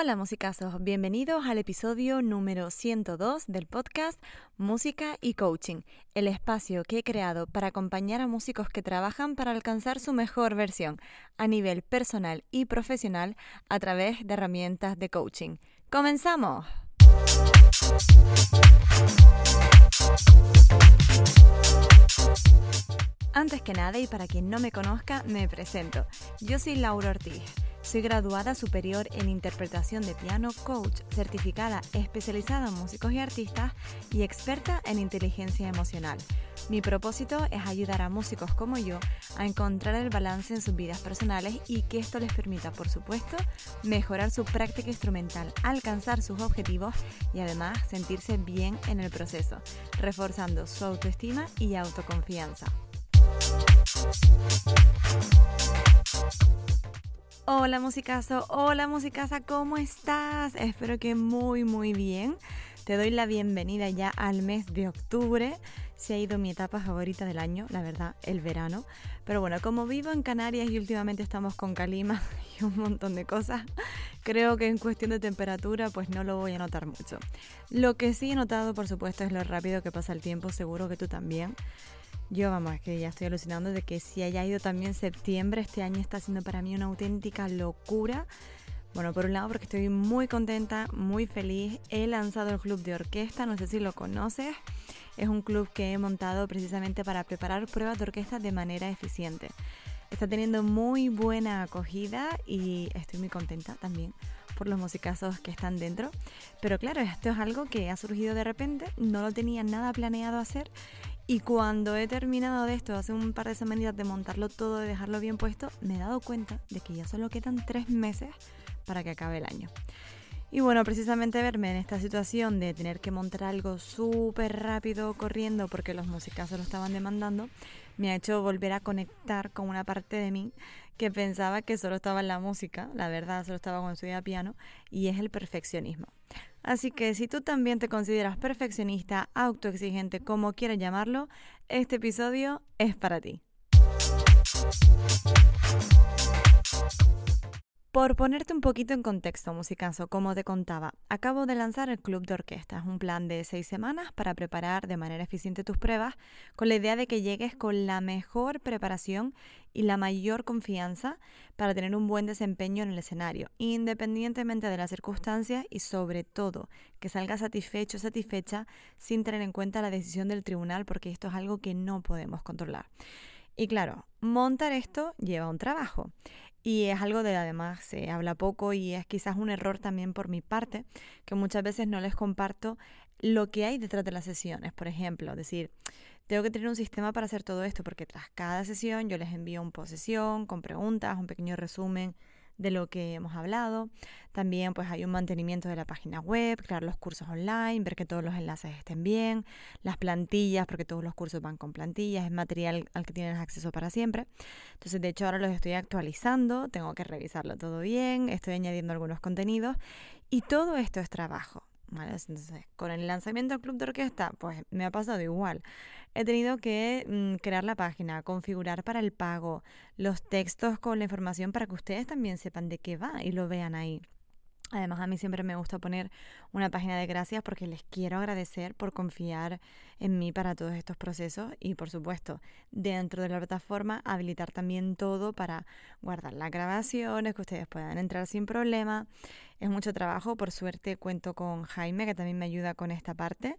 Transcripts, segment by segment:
Hola musicazos, bienvenidos al episodio número 102 del podcast Música y Coaching, el espacio que he creado para acompañar a músicos que trabajan para alcanzar su mejor versión a nivel personal y profesional a través de herramientas de coaching. ¡Comenzamos! Antes que nada y para quien no me conozca, me presento. Yo soy Laura Ortiz soy graduada superior en interpretación de piano, coach, certificada especializada en músicos y artistas y experta en inteligencia emocional. Mi propósito es ayudar a músicos como yo a encontrar el balance en sus vidas personales y que esto les permita, por supuesto, mejorar su práctica instrumental, alcanzar sus objetivos y además sentirse bien en el proceso, reforzando su autoestima y autoconfianza. Hola musicazo, hola musicasa, ¿cómo estás? Espero que muy muy bien. Te doy la bienvenida ya al mes de octubre. Se ha ido mi etapa favorita del año, la verdad, el verano. Pero bueno, como vivo en Canarias y últimamente estamos con calima y un montón de cosas, creo que en cuestión de temperatura pues no lo voy a notar mucho. Lo que sí he notado, por supuesto, es lo rápido que pasa el tiempo, seguro que tú también. Yo, vamos, que ya estoy alucinando de que si haya ido también septiembre, este año está siendo para mí una auténtica locura. Bueno, por un lado porque estoy muy contenta, muy feliz. He lanzado el club de orquesta, no sé si lo conoces. Es un club que he montado precisamente para preparar pruebas de orquesta de manera eficiente. Está teniendo muy buena acogida y estoy muy contenta también por los musicazos que están dentro. Pero claro, esto es algo que ha surgido de repente, no lo tenía nada planeado hacer y cuando he terminado de esto, hace un par de semanitas de montarlo todo, de dejarlo bien puesto, me he dado cuenta de que ya solo quedan tres meses para que acabe el año. Y bueno, precisamente verme en esta situación de tener que montar algo súper rápido corriendo porque los musicazos lo estaban demandando, me ha hecho volver a conectar con una parte de mí que pensaba que solo estaba en la música, la verdad solo estaba cuando estudiaba piano, y es el perfeccionismo. Así que si tú también te consideras perfeccionista, autoexigente, como quieras llamarlo, este episodio es para ti. Por ponerte un poquito en contexto, musicazo, como te contaba, acabo de lanzar el Club de Orquestas, un plan de seis semanas para preparar de manera eficiente tus pruebas, con la idea de que llegues con la mejor preparación y la mayor confianza para tener un buen desempeño en el escenario, independientemente de las circunstancias y sobre todo que salgas satisfecho o satisfecha sin tener en cuenta la decisión del tribunal, porque esto es algo que no podemos controlar. Y claro, montar esto lleva un trabajo. Y es algo de además se habla poco y es quizás un error también por mi parte, que muchas veces no les comparto lo que hay detrás de las sesiones. Por ejemplo, decir, tengo que tener un sistema para hacer todo esto, porque tras cada sesión yo les envío un posesión con preguntas, un pequeño resumen de lo que hemos hablado. También pues hay un mantenimiento de la página web, crear los cursos online, ver que todos los enlaces estén bien, las plantillas, porque todos los cursos van con plantillas, es material al que tienes acceso para siempre. Entonces, de hecho, ahora los estoy actualizando, tengo que revisarlo todo bien, estoy añadiendo algunos contenidos y todo esto es trabajo. Entonces, con el lanzamiento del club de orquesta, pues me ha pasado igual. He tenido que mm, crear la página, configurar para el pago, los textos con la información para que ustedes también sepan de qué va y lo vean ahí. Además, a mí siempre me gusta poner una página de gracias porque les quiero agradecer por confiar en mí para todos estos procesos y, por supuesto, dentro de la plataforma habilitar también todo para guardar las grabaciones, que ustedes puedan entrar sin problema. Es mucho trabajo, por suerte cuento con Jaime que también me ayuda con esta parte,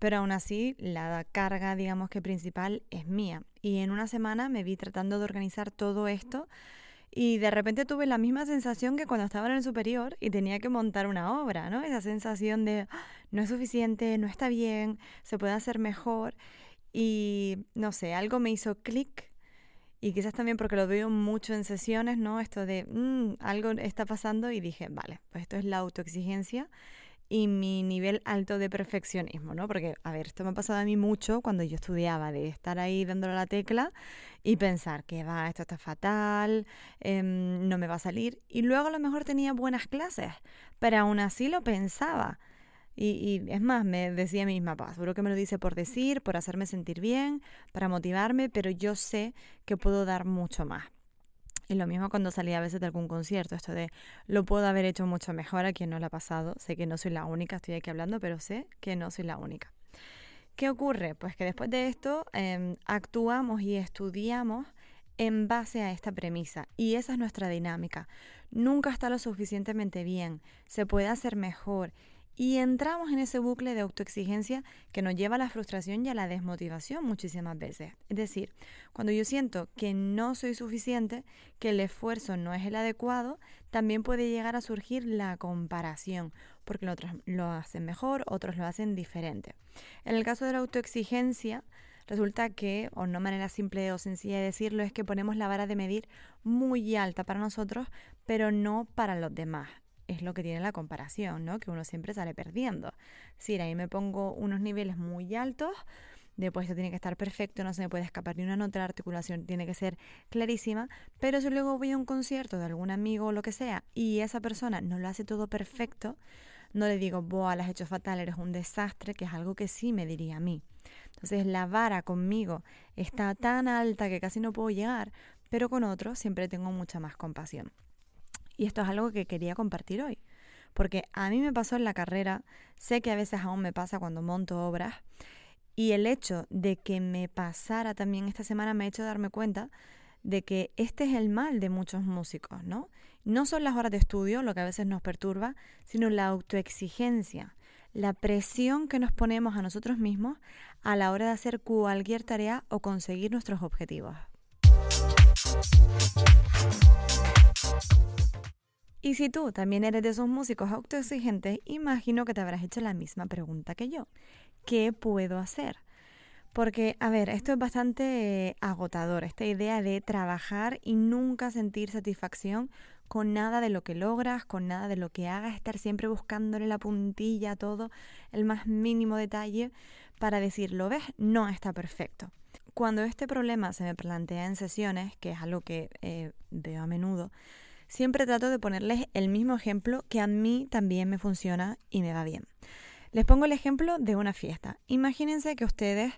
pero aún así la carga, digamos que principal es mía. Y en una semana me vi tratando de organizar todo esto y de repente tuve la misma sensación que cuando estaba en el superior y tenía que montar una obra, ¿no? Esa sensación de ah, no es suficiente, no está bien, se puede hacer mejor. Y no sé, algo me hizo clic y quizás también porque lo veo mucho en sesiones, ¿no? Esto de mm, algo está pasando y dije, vale, pues esto es la autoexigencia y mi nivel alto de perfeccionismo, ¿no? Porque, a ver, esto me ha pasado a mí mucho cuando yo estudiaba, de estar ahí dándole la tecla y pensar que va, esto está fatal, em, no me va a salir. Y luego a lo mejor tenía buenas clases, pero aún así lo pensaba. Y, es más, me decía a mí misma, seguro que me lo dice por decir, por hacerme sentir bien, para motivarme, pero yo sé que puedo dar mucho más. Y lo mismo cuando salía a veces de algún concierto, esto de lo puedo haber hecho mucho mejor a quien no lo ha pasado. Sé que no soy la única, estoy aquí hablando, pero sé que no soy la única. ¿Qué ocurre? Pues que después de esto em, actuamos y estudiamos en base a esta premisa y esa es nuestra dinámica. Nunca está lo suficientemente bien, se puede hacer mejor y entramos en ese bucle de autoexigencia que nos lleva a la frustración y a la desmotivación muchísimas veces. Es decir, cuando yo siento que no soy suficiente, que el esfuerzo no es el adecuado, también puede llegar a surgir la comparación, porque otros lo hacen mejor, otros lo hacen diferente. En el caso de la autoexigencia, resulta que, o no manera simple o sencilla de decirlo, es que ponemos la vara de medir muy alta para nosotros, pero no para los demás es lo que tiene la comparación, ¿no? Que uno siempre sale perdiendo. Si ahí me pongo unos niveles muy altos, después esto tiene que estar perfecto, no se me puede escapar ni una nota, la articulación tiene que ser clarísima, pero si luego voy a un concierto de algún amigo o lo que sea y esa persona no lo hace todo perfecto, no le digo, boa, lo has hecho fatal, eres un desastre, que es algo que sí me diría a mí. Entonces la vara conmigo está tan alta que casi no puedo llegar, pero con otros siempre tengo mucha más compasión. Y esto es algo que quería compartir hoy. Porque a mí me pasó en la carrera, sé que a veces aún me pasa cuando monto obras, y el hecho de que me pasara también esta semana me ha hecho darme cuenta de que este es el mal de muchos músicos, ¿no? No son las horas de estudio lo que a veces nos perturba, sino la autoexigencia, la presión que nos ponemos a nosotros mismos a la hora de hacer cualquier tarea o conseguir nuestros objetivos. Y si tú también eres de esos músicos autoexigentes, imagino que te habrás hecho la misma pregunta que yo. ¿Qué puedo hacer? Porque, a ver, esto es bastante agotador, esta idea de trabajar y nunca sentir satisfacción con nada de lo que logras, con nada de lo que hagas, estar siempre buscándole la puntilla a todo, el más mínimo detalle, para decir, lo ves, no está perfecto. Cuando este problema se me plantea en sesiones, que es algo que eh, veo a menudo, siempre trato de ponerles el mismo ejemplo que a mí también me funciona y me va bien. Les pongo el ejemplo de una fiesta. Imagínense que ustedes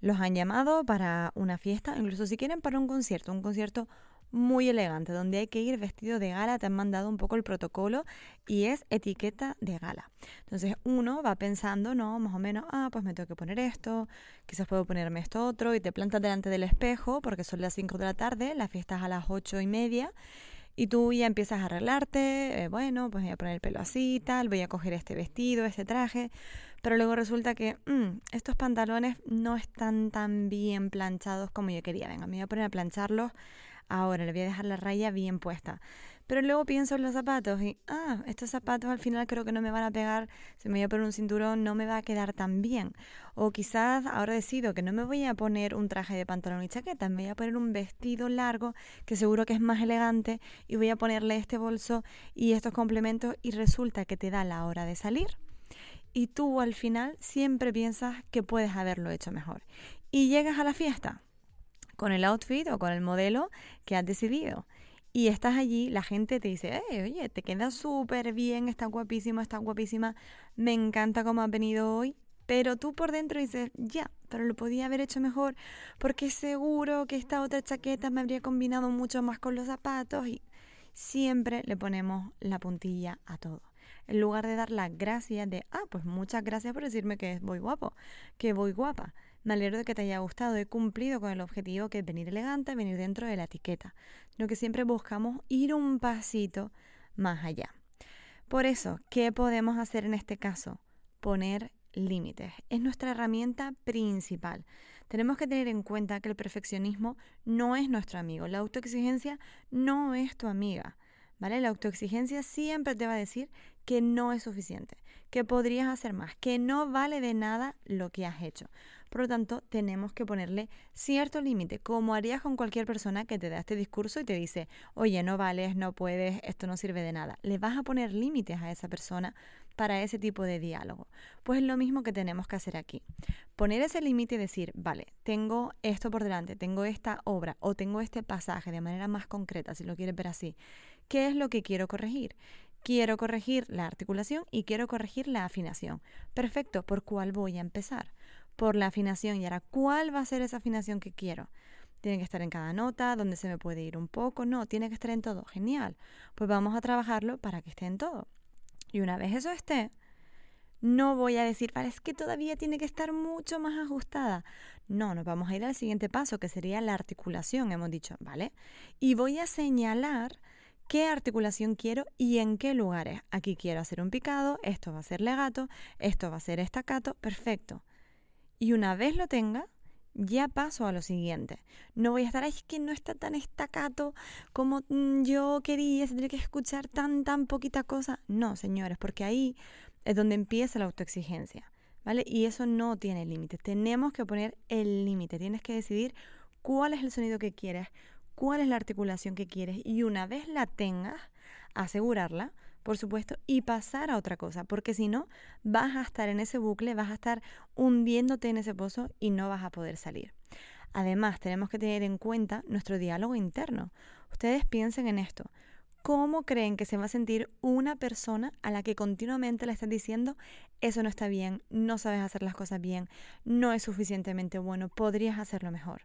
los han llamado para una fiesta, incluso si quieren para un concierto, un concierto muy elegante, donde hay que ir vestido de gala, te han mandado un poco el protocolo y es etiqueta de gala. Entonces uno va pensando, no, más o menos, ah, pues me tengo que poner esto, quizás puedo ponerme esto otro, y te plantas delante del espejo, porque son las 5 de la tarde, la fiesta es a las ocho y media, y tú ya empiezas a arreglarte, eh, bueno, pues voy a poner el pelo así, tal, voy a coger este vestido, este traje, pero luego resulta que mm, estos pantalones no están tan bien planchados como yo quería. Venga, me voy a poner a plancharlos ahora, le voy a dejar la raya bien puesta. Pero luego pienso en los zapatos y, ah, estos zapatos al final creo que no me van a pegar, si me voy a poner un cinturón no me va a quedar tan bien. O quizás ahora decido que no me voy a poner un traje de pantalón y chaqueta, me voy a poner un vestido largo que seguro que es más elegante y voy a ponerle este bolso y estos complementos y resulta que te da la hora de salir. Y tú al final siempre piensas que puedes haberlo hecho mejor. Y llegas a la fiesta con el outfit o con el modelo que has decidido y estás allí, la gente te dice, oye, te queda súper bien, está guapísima, está guapísima, me encanta cómo has venido hoy, pero tú por dentro dices, ya, pero lo podía haber hecho mejor porque seguro que esta otra chaqueta me habría combinado mucho más con los zapatos y siempre le ponemos la puntilla a todo. En lugar de dar las gracias de, ah, pues muchas gracias por decirme que voy guapo, que voy guapa. Me alegro de que te haya gustado, he cumplido con el objetivo que es venir elegante, venir dentro de la etiqueta, sino que siempre buscamos ir un pasito más allá. Por eso, ¿qué podemos hacer en este caso? Poner límites. Es nuestra herramienta principal. Tenemos que tener en cuenta que el perfeccionismo no es nuestro amigo, la autoexigencia no es tu amiga. ¿Vale? La autoexigencia siempre te va a decir que no es suficiente, que podrías hacer más, que no vale de nada lo que has hecho. Por lo tanto, tenemos que ponerle cierto límite, como harías con cualquier persona que te da este discurso y te dice, oye, no vales, no puedes, esto no sirve de nada. Le vas a poner límites a esa persona para ese tipo de diálogo. Pues es lo mismo que tenemos que hacer aquí. Poner ese límite y decir, vale, tengo esto por delante, tengo esta obra o tengo este pasaje de manera más concreta, si lo quieres ver así. ¿Qué es lo que quiero corregir? Quiero corregir la articulación y quiero corregir la afinación. Perfecto, ¿por cuál voy a empezar? Por la afinación. Y ahora, ¿cuál va a ser esa afinación que quiero? tiene que estar en cada nota, dónde se me puede ir un poco, no, tiene que estar en todo. Genial. Pues vamos a trabajarlo para que esté en todo. Y una vez eso esté, no voy a decir, vale, es que todavía tiene que estar mucho más ajustada. No, nos vamos a ir al siguiente paso, que sería la articulación, hemos dicho, ¿vale? Y voy a señalar qué articulación quiero y en qué lugares. Aquí quiero hacer un picado, esto va a ser legato, esto va a ser estacato, perfecto. Y una vez lo tenga, ya paso a lo siguiente. No voy a estar, es que no está tan estacato como mm, yo quería, se tiene que escuchar tan, tan poquita cosa. No, señores, porque ahí es donde empieza la autoexigencia, ¿vale? Y eso no tiene límite. Tenemos que poner el límite. Tienes que decidir cuál es el sonido que quieres, cuál es la articulación que quieres y una vez la tengas, asegurarla, por supuesto, y pasar a otra cosa, porque si no, vas a estar en ese bucle, vas a estar hundiéndote en ese pozo y no vas a poder salir. Además, tenemos que tener en cuenta nuestro diálogo interno. Ustedes piensen en esto. ¿Cómo creen que se va a sentir una persona a la que continuamente le están diciendo eso no está bien, no sabes hacer las cosas bien, no es suficientemente bueno, podrías hacerlo mejor?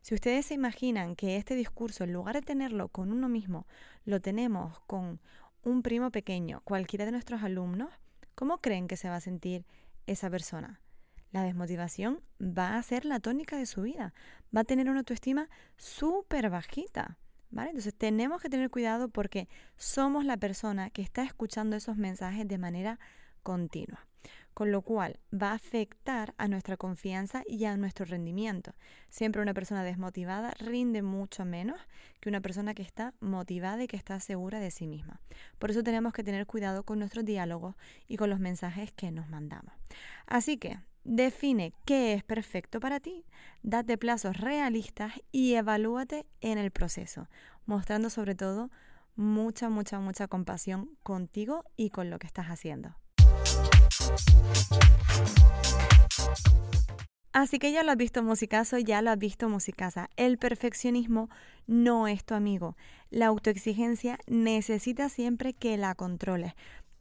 Si ustedes se imaginan que este discurso, en lugar de tenerlo con uno mismo, lo tenemos con un primo pequeño, cualquiera de nuestros alumnos, ¿cómo creen que se va a sentir esa persona? La desmotivación va a ser la tónica de su vida, va a tener una autoestima súper bajita. Entonces tenemos que tener cuidado porque somos la persona que está escuchando esos mensajes de manera continua, con lo cual va a afectar a nuestra confianza y a nuestro rendimiento. Siempre una persona desmotivada rinde mucho menos que una persona que está motivada y que está segura de sí misma. Por eso tenemos que tener cuidado con nuestros diálogos y con los mensajes que nos mandamos. Así que Define qué es perfecto para ti, date plazos realistas y evalúate en el proceso, mostrando sobre todo mucha, mucha, mucha compasión contigo y con lo que estás haciendo. Así que ya lo has visto musicazo, ya lo has visto musicasa. El perfeccionismo no es tu amigo. La autoexigencia necesita siempre que la controles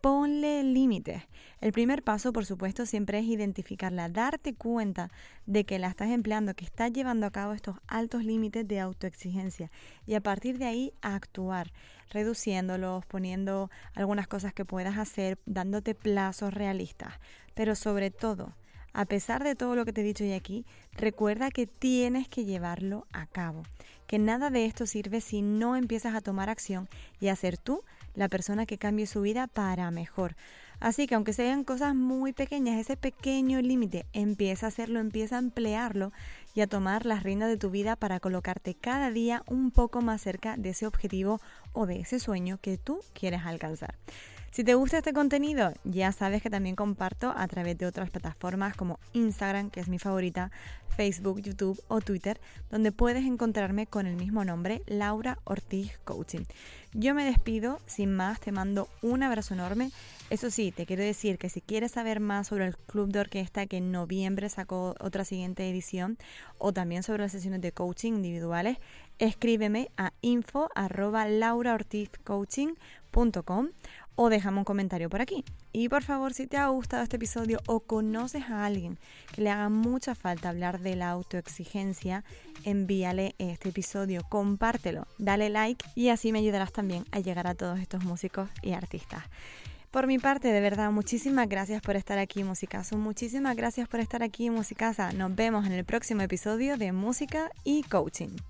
ponle límites. El primer paso, por supuesto, siempre es identificarla, darte cuenta de que la estás empleando, que estás llevando a cabo estos altos límites de autoexigencia y a partir de ahí actuar, reduciéndolos, poniendo algunas cosas que puedas hacer, dándote plazos realistas, pero sobre todo, a pesar de todo lo que te he dicho hoy aquí, recuerda que tienes que llevarlo a cabo, que nada de esto sirve si no empiezas a tomar acción y a ser tú la persona que cambie su vida para mejor. Así que aunque sean cosas muy pequeñas, ese pequeño límite empieza a hacerlo, empieza a emplearlo y a tomar las riendas de tu vida para colocarte cada día un poco más cerca de ese objetivo o de ese sueño que tú quieres alcanzar. Si te gusta este contenido, ya sabes que también comparto a través de otras plataformas como Instagram, que es mi favorita, Facebook, YouTube o Twitter, donde puedes encontrarme con el mismo nombre, Laura Ortiz Coaching. Yo me despido, sin más, te mando un abrazo enorme. Eso sí, te quiero decir que si quieres saber más sobre el club de orquesta que en noviembre sacó otra siguiente edición o también sobre las sesiones de coaching individuales, escríbeme a info o déjame un comentario por aquí. Y por favor, si te ha gustado este episodio o conoces a alguien que le haga mucha falta hablar de la autoexigencia, envíale este episodio, compártelo, dale like y así me ayudarás también a llegar a todos estos músicos y artistas. Por mi parte, de verdad, muchísimas gracias por estar aquí, Musicazo. Muchísimas gracias por estar aquí, Musicasa. Nos vemos en el próximo episodio de Música y Coaching.